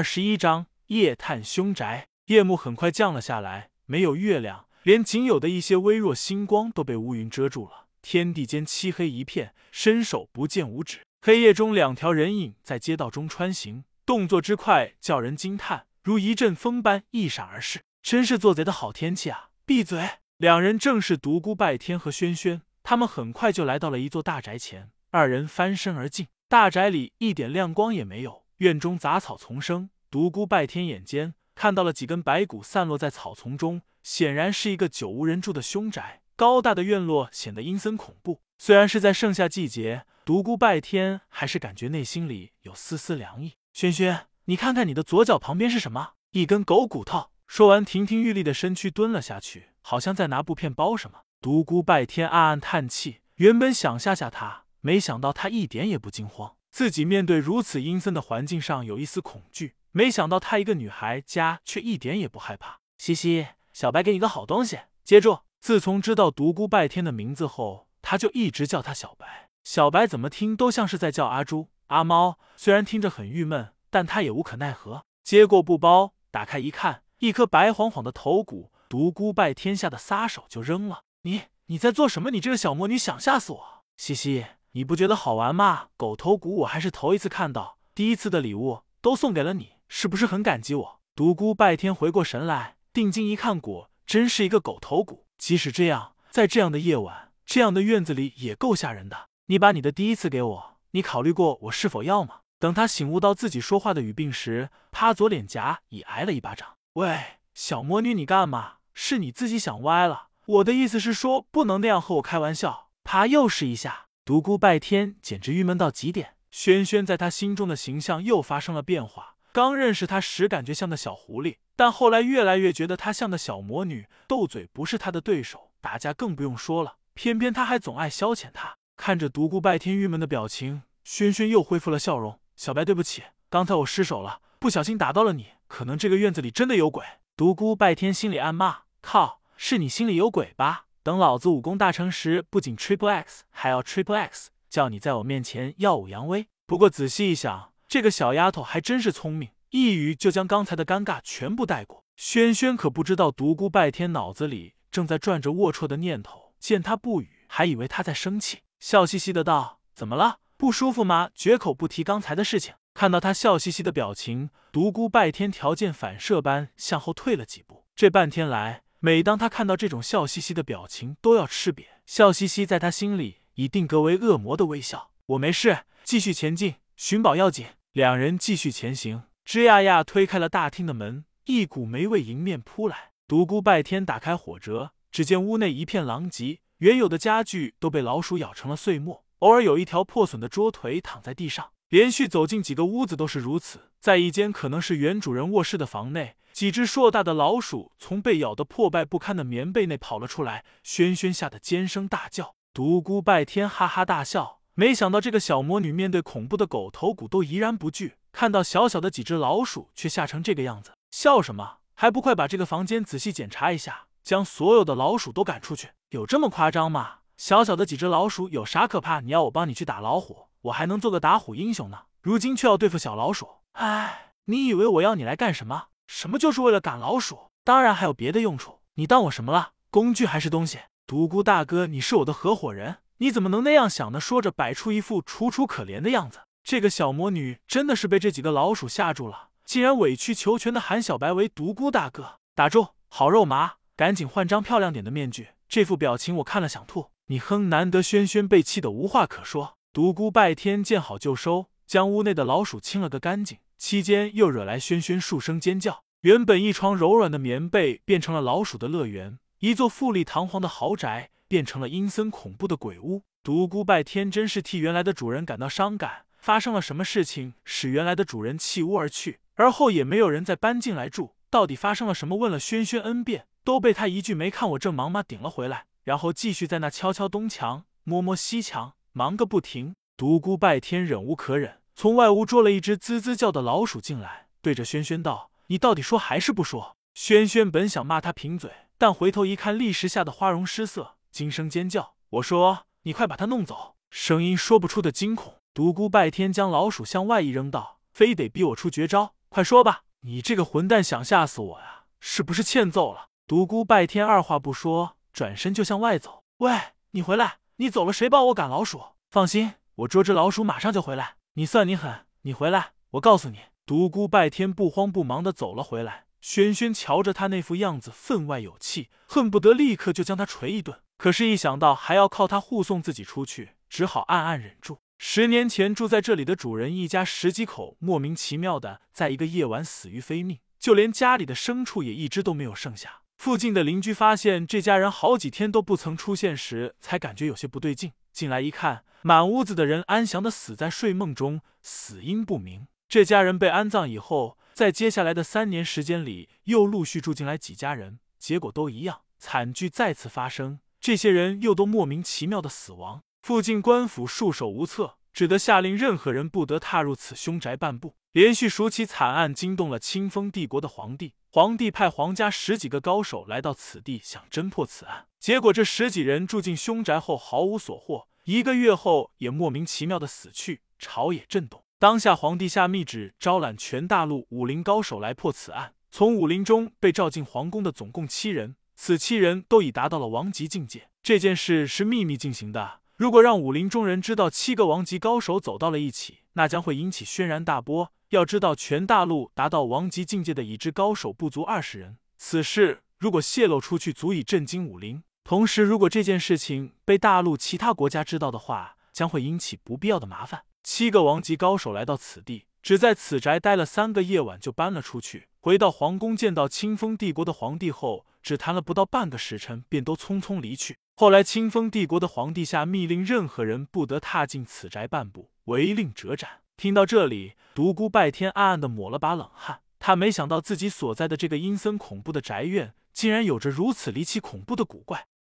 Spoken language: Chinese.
二十一章夜探凶宅。夜幕很快降了下来，没有月亮，连仅有的一些微弱星光都被乌云遮住了。天地间漆黑一片，伸手不见五指。黑夜中，两条人影在街道中穿行，动作之快叫人惊叹，如一阵风般一闪而逝。真是做贼的好天气啊！闭嘴！两人正是独孤拜天和轩轩。他们很快就来到了一座大宅前，二人翻身而进。大宅里一点亮光也没有，院中杂草丛生。独孤拜天眼尖。看到了几根白骨散落在草丛中，显然是一个久无人住的凶宅。高大的院落显得阴森恐怖。虽然是在盛夏季节，独孤拜天还是感觉内心里有丝丝凉意。轩轩，你看看你的左脚旁边是什么？一根狗骨头。说完，亭亭玉立的身躯蹲了下去，好像在拿布片包什么。独孤拜天暗暗叹气，原本想吓吓他，没想到他一点也不惊慌。自己面对如此阴森的环境上有一丝恐惧。没想到她一个女孩家却一点也不害怕。西西，小白给你个好东西，接住！自从知道独孤拜天的名字后，他就一直叫他小白。小白怎么听都像是在叫阿朱、阿猫，虽然听着很郁闷，但他也无可奈何。接过布包，打开一看，一颗白晃晃的头骨，独孤拜天吓得撒手就扔了。你你在做什么？你这个小魔女想吓死我！西西，你不觉得好玩吗？狗头骨我还是头一次看到，第一次的礼物都送给了你。是不是很感激我？独孤拜天回过神来，定睛一看，果真是一个狗头骨。即使这样，在这样的夜晚，这样的院子里也够吓人的。你把你的第一次给我，你考虑过我是否要吗？等他醒悟到自己说话的语病时，他左脸颊已挨了一巴掌。喂，小魔女，你干嘛？是你自己想歪了。我的意思是说，不能那样和我开玩笑。啪，又是一下。独孤拜天简直郁闷到极点。轩轩在他心中的形象又发生了变化。刚认识他时，感觉像个小狐狸，但后来越来越觉得他像个小魔女，斗嘴不是他的对手，打架更不用说了。偏偏他还总爱消遣他。看着独孤拜天郁闷的表情，轩轩又恢复了笑容。小白，对不起，刚才我失手了，不小心打到了你。可能这个院子里真的有鬼。独孤拜天心里暗骂：靠，是你心里有鬼吧？等老子武功大成时，不仅 triple x，还要 triple x，叫你在我面前耀武扬威。不过仔细一想。这个小丫头还真是聪明，一语就将刚才的尴尬全部带过。轩轩可不知道独孤拜天脑子里正在转着龌龊的念头，见他不语，还以为他在生气，笑嘻嘻的道：“怎么了？不舒服吗？绝口不提刚才的事情。”看到他笑嘻嘻的表情，独孤拜天条件反射般向后退了几步。这半天来，每当他看到这种笑嘻嘻的表情，都要吃瘪。笑嘻嘻在他心里已定格为恶魔的微笑。我没事，继续前进，寻宝要紧。两人继续前行，吱呀呀推开了大厅的门，一股霉味迎面扑来。独孤拜天打开火折，只见屋内一片狼藉，原有的家具都被老鼠咬成了碎末，偶尔有一条破损的桌腿躺在地上。连续走进几个屋子都是如此。在一间可能是原主人卧室的房内，几只硕大的老鼠从被咬得破败不堪的棉被内跑了出来，轩轩吓得尖声大叫。独孤拜天哈哈大笑。没想到这个小魔女面对恐怖的狗头骨都怡然不惧，看到小小的几只老鼠却吓成这个样子，笑什么？还不快把这个房间仔细检查一下，将所有的老鼠都赶出去？有这么夸张吗？小小的几只老鼠有啥可怕？你要我帮你去打老虎，我还能做个打虎英雄呢。如今却要对付小老鼠，哎，你以为我要你来干什么？什么就是为了赶老鼠？当然还有别的用处。你当我什么了？工具还是东西？独孤大哥，你是我的合伙人。你怎么能那样想呢？说着，摆出一副楚楚可怜的样子。这个小魔女真的是被这几个老鼠吓住了，竟然委曲求全的喊小白为独孤大哥。打住，好肉麻，赶紧换张漂亮点的面具。这副表情我看了想吐。你哼，难得轩轩被气得无话可说。独孤拜天见好就收，将屋内的老鼠清了个干净，期间又惹来轩轩数声尖叫。原本一床柔软的棉被变成了老鼠的乐园，一座富丽堂皇的豪宅。变成了阴森恐怖的鬼屋。独孤拜天真是替原来的主人感到伤感。发生了什么事情使原来的主人弃屋而去，而后也没有人再搬进来住？到底发生了什么？问了轩轩 n 遍，都被他一句“没看我正忙吗”顶了回来。然后继续在那敲敲东墙，摸摸西墙，忙个不停。独孤拜天忍无可忍，从外屋捉了一只滋滋叫的老鼠进来，对着轩轩道：“你到底说还是不说？”轩轩本想骂他贫嘴，但回头一看，立时吓得花容失色。惊声尖叫！我说：“你快把他弄走！”声音说不出的惊恐。独孤拜天将老鼠向外一扔，道：“非得逼我出绝招？快说吧！你这个混蛋，想吓死我呀？是不是欠揍了？独孤拜天二话不说，转身就向外走。喂，你回来！你走了，谁帮我赶老鼠？放心，我捉只老鼠，马上就回来。你算你狠！你回来，我告诉你。独孤拜天不慌不忙的走了回来。轩轩瞧着他那副样子，分外有气，恨不得立刻就将他捶一顿。可是，一想到还要靠他护送自己出去，只好暗暗忍住。十年前住在这里的主人一家十几口，莫名其妙的在一个夜晚死于非命，就连家里的牲畜也一只都没有剩下。附近的邻居发现这家人好几天都不曾出现时，才感觉有些不对劲。进来一看，满屋子的人安详的死在睡梦中，死因不明。这家人被安葬以后，在接下来的三年时间里，又陆续住进来几家人，结果都一样，惨剧再次发生。这些人又都莫名其妙的死亡。附近官府束手无策，只得下令任何人不得踏入此凶宅半步。连续数起惨案，惊动了清风帝国的皇帝。皇帝派皇家十几个高手来到此地，想侦破此案。结果这十几人住进凶宅后毫无所获，一个月后也莫名其妙的死去。朝野震动，当下皇帝下密旨，招揽全大陆武林高手来破此案。从武林中被召进皇宫的总共七人，此七人都已达到了王级境界。这件事是秘密进行的，如果让武林中人知道七个王级高手走到了一起，那将会引起轩然大波。要知道，全大陆达到王级境界的已知高手不足二十人。此事如果泄露出去，足以震惊武林。同时，如果这件事情被大陆其他国家知道的话，将会引起不必要的麻烦。七个王级高手来到此地，只在此宅待了三个夜晚，就搬了出去。回到皇宫，见到清风帝国的皇帝后，只谈了不到半个时辰，便都匆匆离去。后来，清风帝国的皇帝下密令，任何人不得踏进此宅半步，违令者斩。听到这里，独孤拜天暗暗的抹了把冷汗。他没想到自己所在的这个阴森恐怖的宅院，竟然有着如此离奇恐怖的古怪。